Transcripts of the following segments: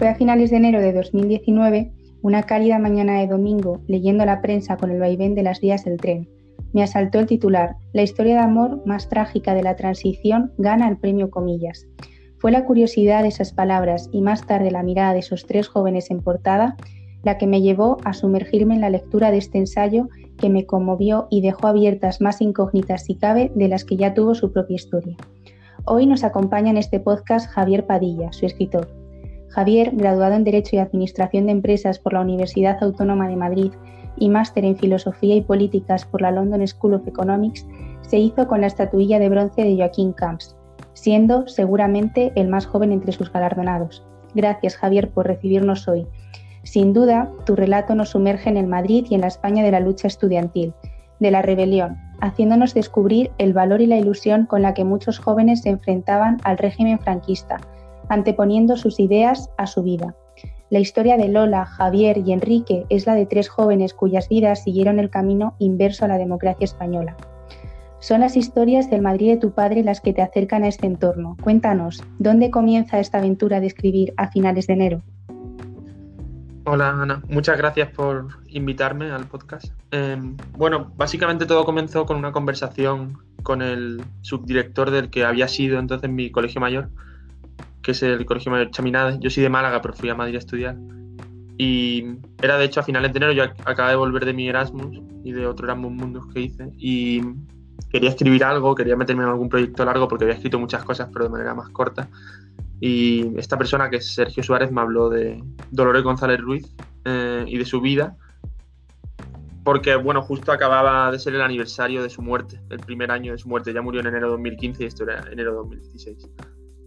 Fue a finales de enero de 2019, una cálida mañana de domingo, leyendo la prensa con el vaivén de las vías del tren. Me asaltó el titular, La historia de amor más trágica de la transición gana el premio Comillas. Fue la curiosidad de esas palabras y más tarde la mirada de esos tres jóvenes en portada la que me llevó a sumergirme en la lectura de este ensayo que me conmovió y dejó abiertas más incógnitas si cabe de las que ya tuvo su propia historia. Hoy nos acompaña en este podcast Javier Padilla, su escritor. Javier, graduado en Derecho y Administración de Empresas por la Universidad Autónoma de Madrid y máster en Filosofía y Políticas por la London School of Economics, se hizo con la estatuilla de bronce de Joaquín Camps, siendo seguramente el más joven entre sus galardonados. Gracias, Javier, por recibirnos hoy. Sin duda, tu relato nos sumerge en el Madrid y en la España de la lucha estudiantil, de la rebelión, haciéndonos descubrir el valor y la ilusión con la que muchos jóvenes se enfrentaban al régimen franquista, anteponiendo sus ideas a su vida. La historia de Lola, Javier y Enrique es la de tres jóvenes cuyas vidas siguieron el camino inverso a la democracia española. Son las historias del Madrid de tu padre las que te acercan a este entorno. Cuéntanos, ¿dónde comienza esta aventura de escribir a finales de enero? Hola Ana, muchas gracias por invitarme al podcast. Em, bueno, básicamente todo comenzó con una conversación con el subdirector del que había sido entonces mi colegio mayor, que es el Colegio Mayor Chaminade. Yo soy de Málaga, pero fui a Madrid a estudiar. Y era de hecho a finales de enero, yo acababa de volver de mi Erasmus y de otro Erasmus Mundus que hice. Y quería escribir algo, quería meterme en algún proyecto largo porque había escrito muchas cosas, pero de manera más corta. Y esta persona, que es Sergio Suárez, me habló de Dolores González Ruiz eh, y de su vida, porque, bueno, justo acababa de ser el aniversario de su muerte, el primer año de su muerte. Ya murió en enero de 2015 y esto era enero de 2016.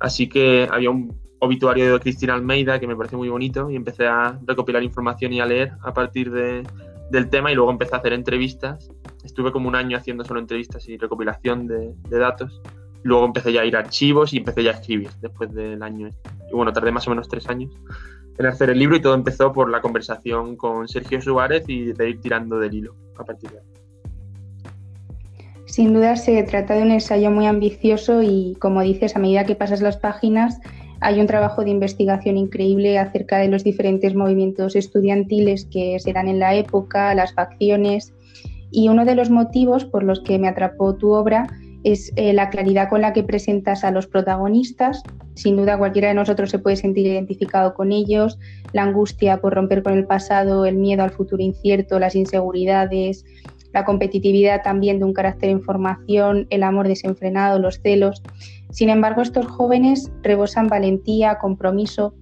Así que había un obituario de Cristina Almeida que me parece muy bonito y empecé a recopilar información y a leer a partir de, del tema y luego empecé a hacer entrevistas estuve como un año haciendo solo entrevistas y recopilación de, datos. Luego empecé ya a ir a archivos y empecé ya a escribir después del año. Este. Y bueno, tardé más o menos tres años en hacer el libro y todo empezó por la conversación con Sergio Suárez y de ir tirando del hilo a partir de ahí. Sin duda se trata de un ensayo muy ambicioso y, como dices, a medida que pasas las páginas, hay un trabajo de investigación increíble acerca de los diferentes movimientos estudiantiles que se dan en la época, las facciones y uno de los motivos por los que me atrapó tu obra es eh, la claridad con la que presentas a los protagonistas. Sin duda cualquiera de nosotros se puede sentir identificado con ellos, la angustia por romper con el pasado, el miedo al futuro incierto, las inseguridades, la competitividad también de un carácter en formación, el amor desenfrenado, los celos. Sin embargo, estos jóvenes rebosan valentía, compromiso,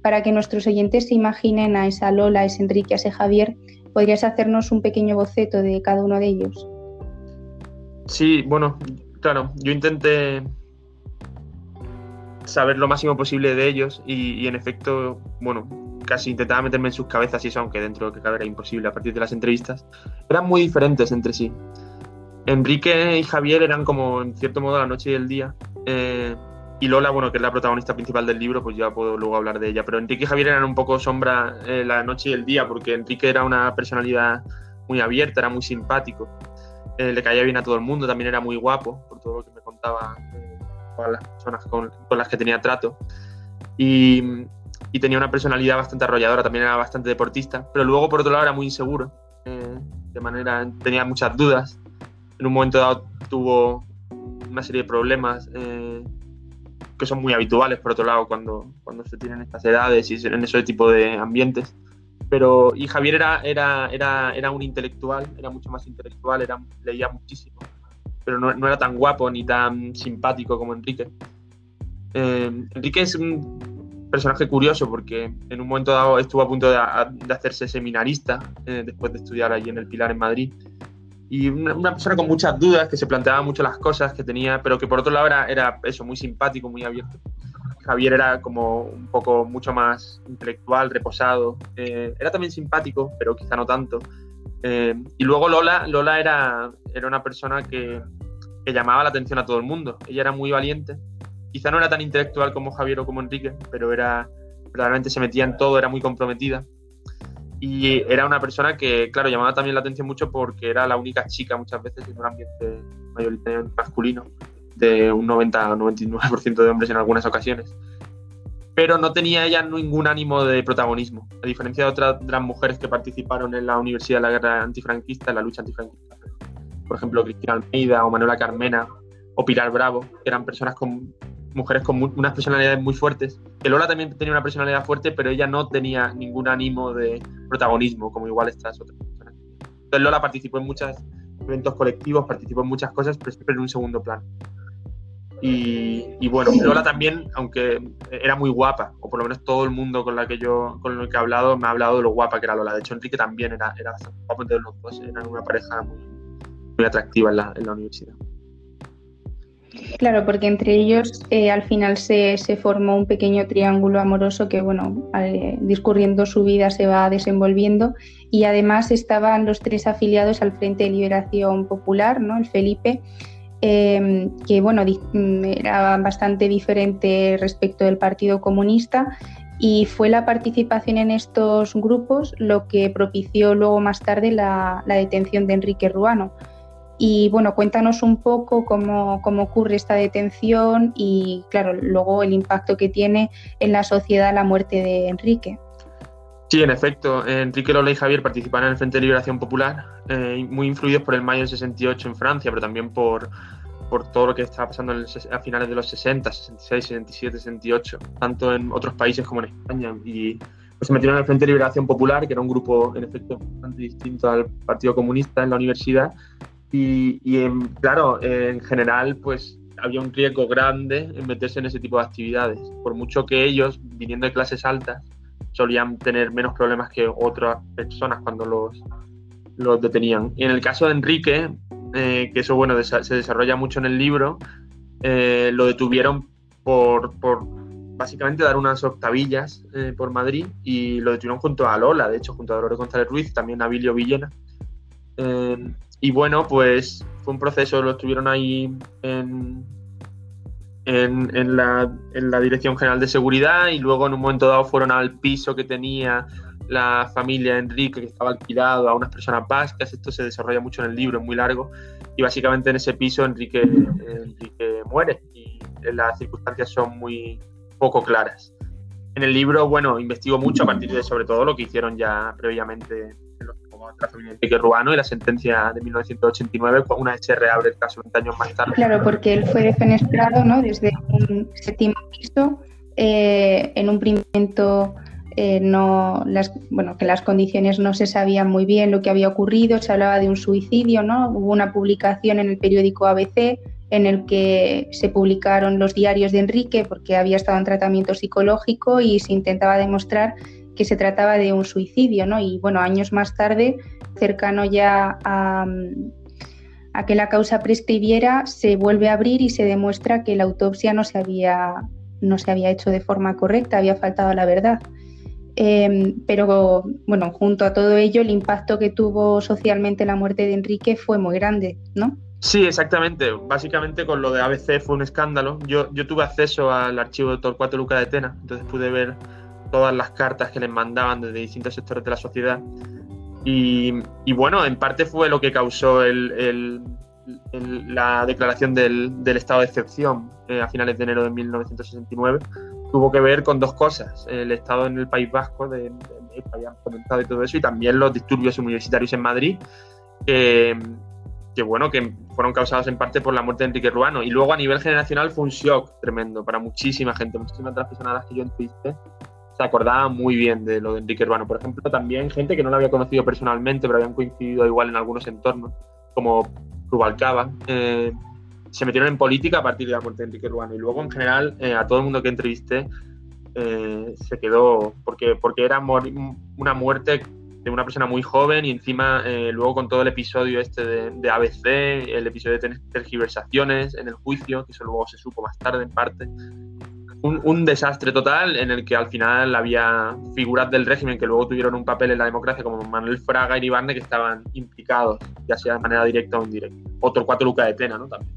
para que nuestros oyentes se imaginen a esa Lola, a ese Enrique, a ese Javier ¿Podrías hacernos un pequeño boceto de cada uno de ellos? Sí, bueno, claro, yo intenté saber lo máximo posible de ellos y, en efecto, bueno, casi intentaba meterme en sus cabezas y eso, aunque dentro de que cabe era imposible a partir de las entrevistas, eran muy diferentes entre sí. Enrique y Javier eran como, en cierto modo, la noche y el día. Eh, y Lola, bueno, que es la protagonista principal del libro, pues ya puedo luego hablar de ella. Pero Enrique y Javier eran un poco sombra eh, la noche y el día, porque Enrique era una personalidad muy abierta, era muy simpático, eh, le caía bien a todo el mundo, también era muy guapo, por todo lo que me contaba eh, las personas con, las que tenía trato. Y, y, tenía una personalidad bastante arrolladora, también era bastante deportista, pero luego por otro lado era muy inseguro, de manera, tenía muchas dudas. En un momento dado tuvo una serie de problemas que son muy habituales, por otro lado, cuando, cuando se tienen estas edades y en ese tipo de ambientes. Pero, y Javier era, era, era, era un intelectual, era mucho más intelectual, era, leía muchísimo, pero no, no era tan guapo ni tan simpático como Enrique. Eh, Enrique es un personaje curioso porque en un momento dado estuvo a punto de, hacerse seminarista eh, después de estudiar allí en el Pilar en Madrid y una, persona con muchas dudas, que se planteaba mucho las cosas que tenía, pero que por otro lado era, era eso, muy simpático, muy abierto. Javier era como un poco mucho más intelectual, reposado. Eh, era también simpático, pero quizá no tanto. Eh, y luego Lola, Lola era, era una persona que, que, llamaba la atención a todo el mundo. Ella era muy valiente. Quizá no era tan intelectual como Javier o como Enrique, pero era verdaderamente se metía en todo, era muy comprometida. Y era una persona que, claro, llamaba también la atención mucho porque era la única chica muchas veces en un ambiente mayoritariamente masculino, de un 90 o 99% de hombres en algunas ocasiones. pero no tenía ella ningún ánimo de protagonismo, a diferencia de otras de las mujeres que participaron en la Universidad de la Guerra Antifranquista, en la lucha antifranquista. Por ejemplo, Cristina Almeida o Manuela Carmena o Pilar Bravo, que eran personas con mujeres con unas personalidades muy fuertes. Que Lola también tenía una personalidad fuerte, pero ella no tenía ningún ánimo de protagonismo, como igual estas otras personas. Entonces Lola participó en muchos eventos colectivos, participó en muchas cosas, pero siempre en un segundo plano. Y, bueno, Lola también, aunque era muy guapa, o por lo menos todo el mundo con la que yo con el que he hablado me ha hablado de lo guapa que era Lola. De hecho, Enrique también era, era guapo, entonces los dos eran una pareja muy, muy atractiva en la, en la universidad. Claro, porque entre ellos eh, al final se, se, formó un pequeño triángulo amoroso que, bueno, discurriendo su vida se va desenvolviendo y además estaban los tres afiliados al Frente de Liberación Popular, ¿no? El Felipe, Em, que bueno, mm, era bastante diferente respecto del Partido Comunista y fue la participación en estos grupos lo que propició luego más tarde la, detención de Enrique Ruano. Y bueno, cuéntanos un poco cómo, cómo, ocurre esta detención y claro, luego el impacto que tiene en la sociedad la muerte de Enrique. Sí, en efecto, Enrique Lola y Javier participaron en el Frente de Liberación Popular, eh, muy influidos por el mayo del 68 en Francia, pero también por, por todo lo que estaba pasando a finales de los 60, 66, 67, 68, tanto en otros países como en España. Y pues, se metieron en el Frente de Liberación Popular, que era un grupo, en efecto, bastante distinto al Partido Comunista en la universidad. Y, y claro, en general, pues había un riesgo grande en meterse en ese tipo de actividades, por mucho que ellos, viniendo de clases altas, solían tener menos problemas que otras personas cuando los, los detenían. Y en el caso de Enrique, eh, que eso bueno se desarrolla mucho en el libro, eh, lo detuvieron por, por, básicamente dar unas octavillas eh, por Madrid y lo detuvieron junto a Lola, de hecho junto a Dolores González Ruiz, también a Vilio Villena. Y bueno, pues fue un proceso, lo estuvieron ahí en, en, la, en, la, Dirección General de Seguridad y luego en un momento dado fueron al piso que tenía la familia Enrique, que estaba alquilado a unas personas vascas. Esto se desarrolla mucho en el libro, es muy largo. Y básicamente en ese piso Enrique, Enrique muere y las circunstancias son muy poco claras. En el libro, bueno, investigo mucho a partir de sobre todo lo que hicieron ya previamente la familia Enrique Ruano y la sentencia de 1989, una vez se reabre el caso 20 años más tarde. Claro, porque él fue defenestrado ¿no? desde un séptimo piso, eh, en un primer momento eh, no, las, bueno, que las condiciones no se sabían muy bien lo que había ocurrido, se hablaba de un suicidio, ¿no? Hubo una publicación en el periódico ABC en el que se publicaron los diarios de Enrique porque había estado en tratamiento psicológico y se intentaba demostrar que se trataba de un suicidio, ¿no? Y bueno, años más tarde, cercano ya a, que la causa prescribiera, se vuelve a abrir y se demuestra que la autopsia no se había, no se había hecho de forma correcta, había faltado la verdad. Em, pero bueno, junto a todo ello, el impacto que tuvo socialmente la muerte de Enrique fue muy grande, ¿no? Sí, exactamente. Básicamente con lo de ABC fue un escándalo. Yo, yo tuve acceso al archivo de Torcuato Luca de Tena, entonces pude ver todas las cartas que les mandaban desde distintos sectores de la sociedad. Y, bueno, en parte fue lo que causó la declaración del, estado de excepción eh, a finales de enero de 1969. Tuvo que ver con dos cosas, el estado en el País Vasco, de, que habían comentado y todo eso, y también los disturbios universitarios en Madrid, que, bueno, que fueron causados en parte por la muerte de Enrique Ruano. Y luego a nivel generacional fue un shock tremendo para muchísima gente, muchísimas otras personas a las que yo entrevisté se acordaba muy bien de lo de Enrique Urbano. Por ejemplo, también gente que no lo había conocido personalmente, pero habían coincidido igual en algunos entornos, como Rubalcaba, eh, se metieron en política a partir de la muerte de Enrique Urbano. Y luego, en general, eh, a todo el mundo que entrevisté eh, se quedó, porque, porque era una muerte de una persona muy joven y encima luego con todo el episodio este de, de, ABC, el episodio de tergiversaciones en el juicio, que eso luego se supo más tarde en parte, un, desastre total en el que al final había figuras del régimen que luego tuvieron un papel en la democracia como Manuel Fraga y Iribarne que estaban implicados, ya sea de manera directa o indirecta. Otro cuatro lucas de pena, ¿no? También.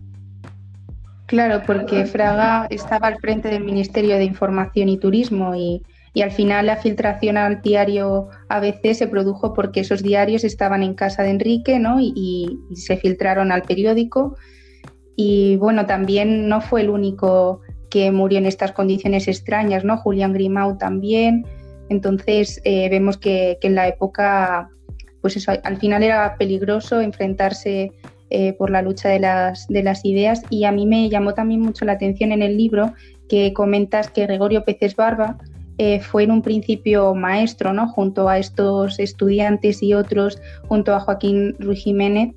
Claro, porque Fraga estaba al frente del Ministerio de Información y Turismo y, al final la filtración al diario ABC se produjo porque esos diarios estaban en casa de Enrique ¿no? y, y se filtraron al periódico. Y bueno, también no fue el único que murió en estas condiciones extrañas, ¿no? Julián Grimau también. Entonces eh, vemos que, en la época, pues eso, al final era peligroso enfrentarse eh, por la lucha de las, de las ideas y a mí me llamó también mucho la atención en el libro que comentas que Gregorio Peces Barba eh, fue en un principio maestro, ¿no? Junto a estos estudiantes y otros, junto a Joaquín Ruiz Jiménez,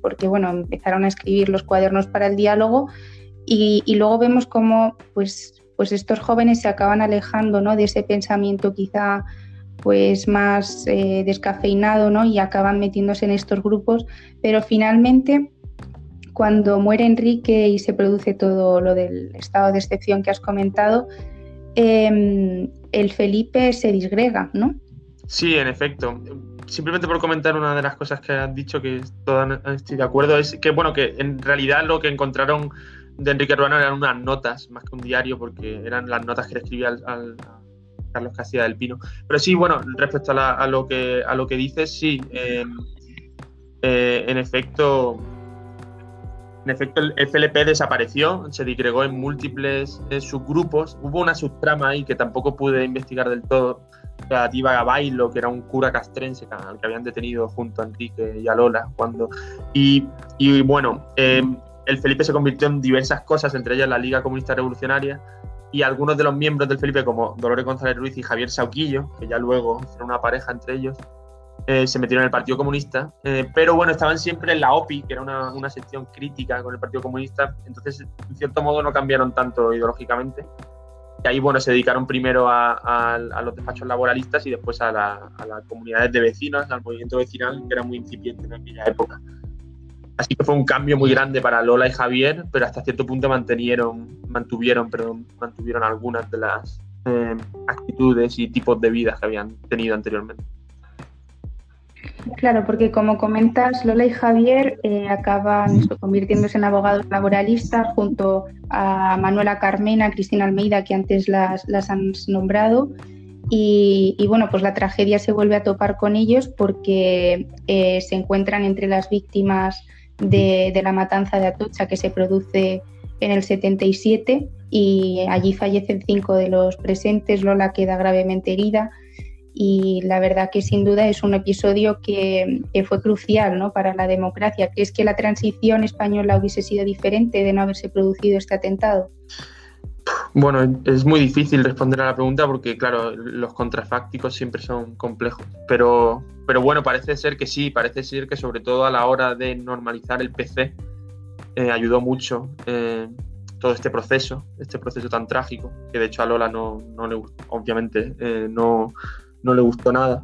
porque bueno, empezaron a escribir los cuadernos para el diálogo y, y luego vemos cómo pues pues estos jóvenes se acaban alejando ¿no? de ese pensamiento quizá pues más eh, descafeinado ¿no? y acaban metiéndose en estos grupos, pero finalmente cuando muere Enrique y se produce todo lo del estado de excepción que has comentado, em, el Felipe se disgrega, ¿no? Sí, en efecto. Simplemente por comentar una de las cosas que has dicho, que todas estoy de acuerdo, es que bueno, que en realidad lo que encontraron de Enrique Ruano eran unas notas, más que un diario, porque eran las notas que le escribía al, Carlos Casilla del Pino. Pero sí, bueno, respecto a, lo, que, a lo que dices, sí, eh, eh, en efecto, en efecto, el FLP desapareció, se digregó en múltiples eh, subgrupos. Hubo una subtrama ahí que tampoco pude investigar del todo, relativa a Bailo, que era un cura castrense al que habían detenido junto a Enrique y a Lola. Cuando, y, y bueno, el Felipe se convirtió en diversas cosas, entre ellas la Liga Comunista Revolucionaria, y algunos de los miembros del Felipe, como Dolores González Ruiz y Javier Sauquillo, que ya luego hicieron una pareja entre ellos, eh, se metieron en el Partido Comunista, eh, pero bueno, estaban siempre en la OPI, que era una, sección crítica con el Partido Comunista, entonces en cierto modo no cambiaron tanto ideológicamente. Y ahí, bueno, se dedicaron primero a, los despachos laboralistas y después a, a las comunidades de vecinos, al movimiento vecinal, que era muy incipiente en aquella época. Así que fue un cambio muy grande para Lola y Javier, pero hasta cierto punto mantenieron, mantuvieron, perdón, mantuvieron algunas de las eh, actitudes y tipos de vida que habían tenido anteriormente. Claro, porque como comentas, Lola y Javier eh, acaban convirtiéndose en abogados laboralistas junto a Manuela Carmena, Cristina Almeida, que antes las, las han nombrado. Y, bueno, pues la tragedia se vuelve a topar con ellos porque eh, se encuentran entre las víctimas de, la matanza de Atocha que se produce en el 77 y allí fallecen cinco de los presentes, Lola queda gravemente herida y la verdad que sin duda es un episodio que, fue crucial ¿no? para la democracia. ¿Crees que la transición española hubiese sido diferente de no haberse producido este atentado? Bueno, es muy difícil responder a la pregunta porque, claro, los contrafácticos siempre son complejos. Pero, pero bueno, parece ser que sí, parece ser que sobre todo a la hora de normalizar el PC eh, ayudó mucho eh, todo este proceso, este proceso tan trágico, que de hecho a Lola no, no le obviamente, eh, no, no, le gustó nada.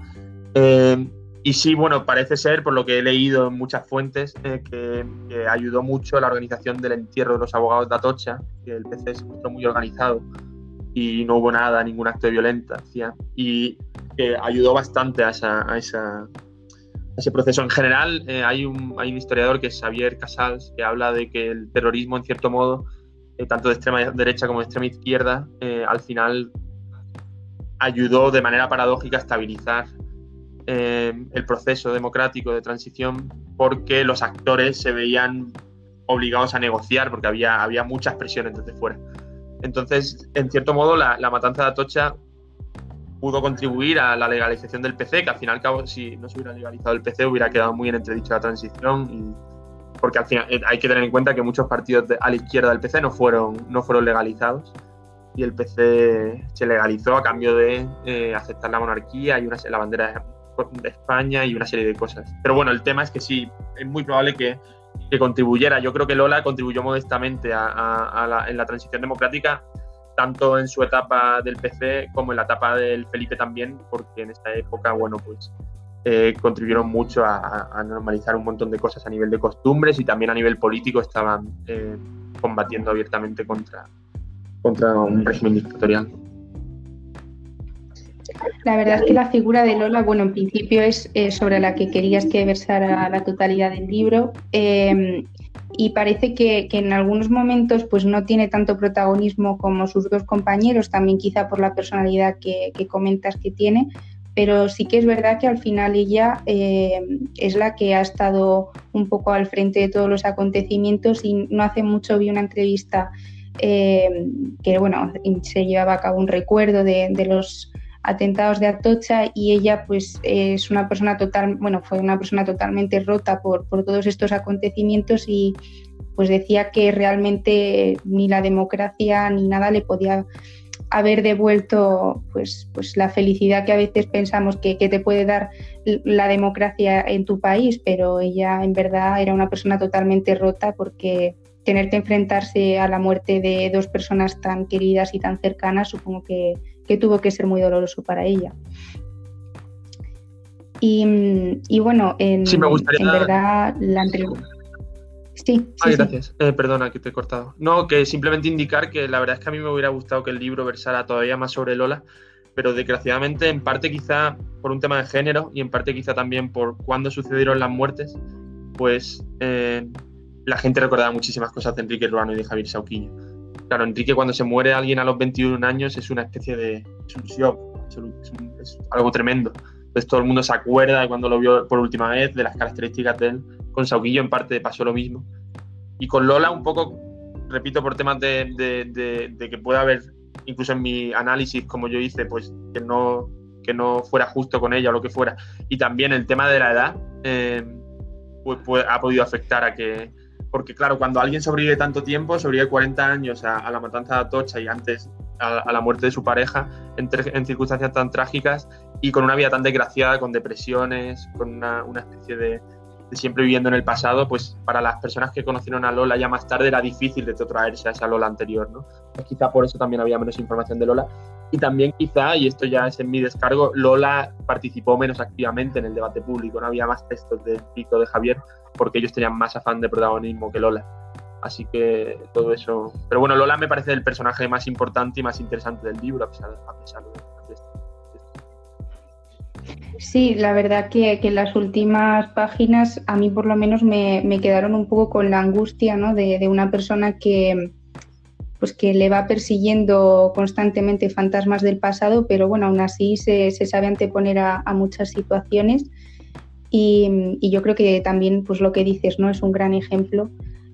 Y sí, bueno, parece ser, por lo que he leído en muchas fuentes, eh, que, ayudó mucho la organización del entierro de los abogados de Atocha, que el PC se mostró muy organizado y no hubo nada, ningún acto de violencia, y que ayudó bastante a, ese proceso. En general, eh, hay, un, hay un historiador que es Xavier Casals, que habla de que el terrorismo, en cierto modo, eh, tanto de extrema derecha como de extrema izquierda, al final ayudó de manera paradójica a estabilizar eh, el proceso democrático de transición porque los actores se veían obligados a negociar porque había, había muchas presiones desde fuera. Entonces, en cierto modo, la, matanza de Atocha pudo contribuir a la legalización del PC, que al final cabo, si no se hubiera legalizado el PC, hubiera quedado muy en entredicho la transición. Y, porque al final eh, hay que tener en cuenta que muchos partidos a la izquierda del PC no fueron, no fueron legalizados y el PC se legalizó a cambio de eh, aceptar la monarquía y una, la bandera de España y una serie de cosas. Pero bueno, el tema es que sí, es muy probable que, que contribuyera. Yo creo que Lola contribuyó modestamente a, la, en la transición democrática, tanto en su etapa del PC como en la etapa del Felipe también, porque en esta época, bueno, pues eh, contribuyeron mucho a, normalizar un montón de cosas a nivel de costumbres y también a nivel político estaban eh, combatiendo abiertamente contra, contra un régimen dictatorial. La verdad es que la figura de Lola, bueno, en principio es eh, sobre la que querías que versara la totalidad del libro. Em, y parece que, en algunos momentos pues no tiene tanto protagonismo como sus dos compañeros, también quizá por la personalidad que, comentas que tiene, pero sí que es verdad que al final ella em, es la que ha estado un poco al frente de todos los acontecimientos y no hace mucho vi una entrevista eh, que bueno, se llevaba a cabo un recuerdo de, los atentados de Atocha y ella pues es una persona total, bueno, fue una persona totalmente rota por, por todos estos acontecimientos y pues decía que realmente ni la democracia ni nada le podía haber devuelto pues, pues la felicidad que a veces pensamos que, te puede dar la democracia en tu país, pero ella en verdad era una persona totalmente rota porque tener que enfrentarse a la muerte de dos personas tan queridas y tan cercanas supongo que, tuvo que ser muy doloroso para ella. Y, bueno, en, en verdad la entrevista Sí, sí, gracias. Eh, perdona que te he cortado. No, que simplemente indicar que la verdad es que a mí me hubiera gustado que el libro versara todavía más sobre Lola, pero desgraciadamente en parte quizá por un tema de género y en parte quizá también por cuándo sucedieron las muertes, pues eh, la gente recordaba muchísimas cosas de Enrique Ruano y de Javier Sauquillo. Claro, Enrique cuando se muere alguien a los 21 años es una especie de... es es algo tremendo. Entonces todo el mundo se acuerda de cuando lo vio por última vez, de las características de él con Sauquillo en parte pasó lo mismo. Y con Lola un poco, repito, por temas de, que pueda haber, incluso en mi análisis, como yo hice, pues que no, que no fuera justo con ella o lo que fuera. Y también el tema de la edad, eh, pues, pues, ha podido afectar a que... Porque claro, cuando alguien sobrevive tanto tiempo, sobrevive 40 años a, la matanza de Atocha y antes a, la muerte de su pareja, en, circunstancias tan trágicas y con una vida tan desgraciada, con depresiones, con una especie de, siempre viviendo en el pasado, pues para las personas que conocieron a Lola ya más tarde era difícil de traerse a esa Lola anterior, ¿no? Pues quizá por eso también había menos información de Lola. Y también quizá, y esto ya es en mi descargo, Lola participó menos activamente en el debate público, no había más textos de Pico de Javier, porque ellos tenían más afán de protagonismo que Lola. Así que todo eso... Pero bueno, Lola me parece el personaje más importante y más interesante del libro, a pesar, a pesar de Sí, la verdad que, que, las últimas páginas a mí por lo menos me, quedaron un poco con la angustia ¿no? de, una persona que, pues que le va persiguiendo constantemente fantasmas del pasado, pero bueno, aún así se, sabe anteponer a, muchas situaciones y, yo creo que también pues lo que dices no es un gran ejemplo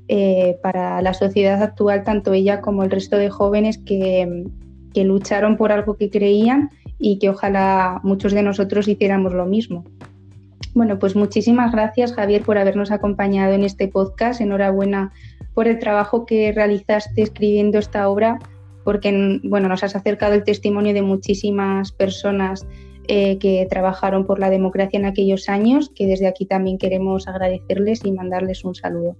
eh, para la sociedad actual, tanto ella como el resto de jóvenes que, que lucharon por algo que creían y que ojalá muchos de nosotros hiciéramos lo mismo. Bueno, pues muchísimas gracias Javier por habernos acompañado en este podcast. Enhorabuena por el trabajo que realizaste escribiendo esta obra, porque bueno, nos has acercado el testimonio de muchísimas personas eh, que trabajaron por la democracia en aquellos años, que desde aquí también queremos agradecerles y mandarles un saludo.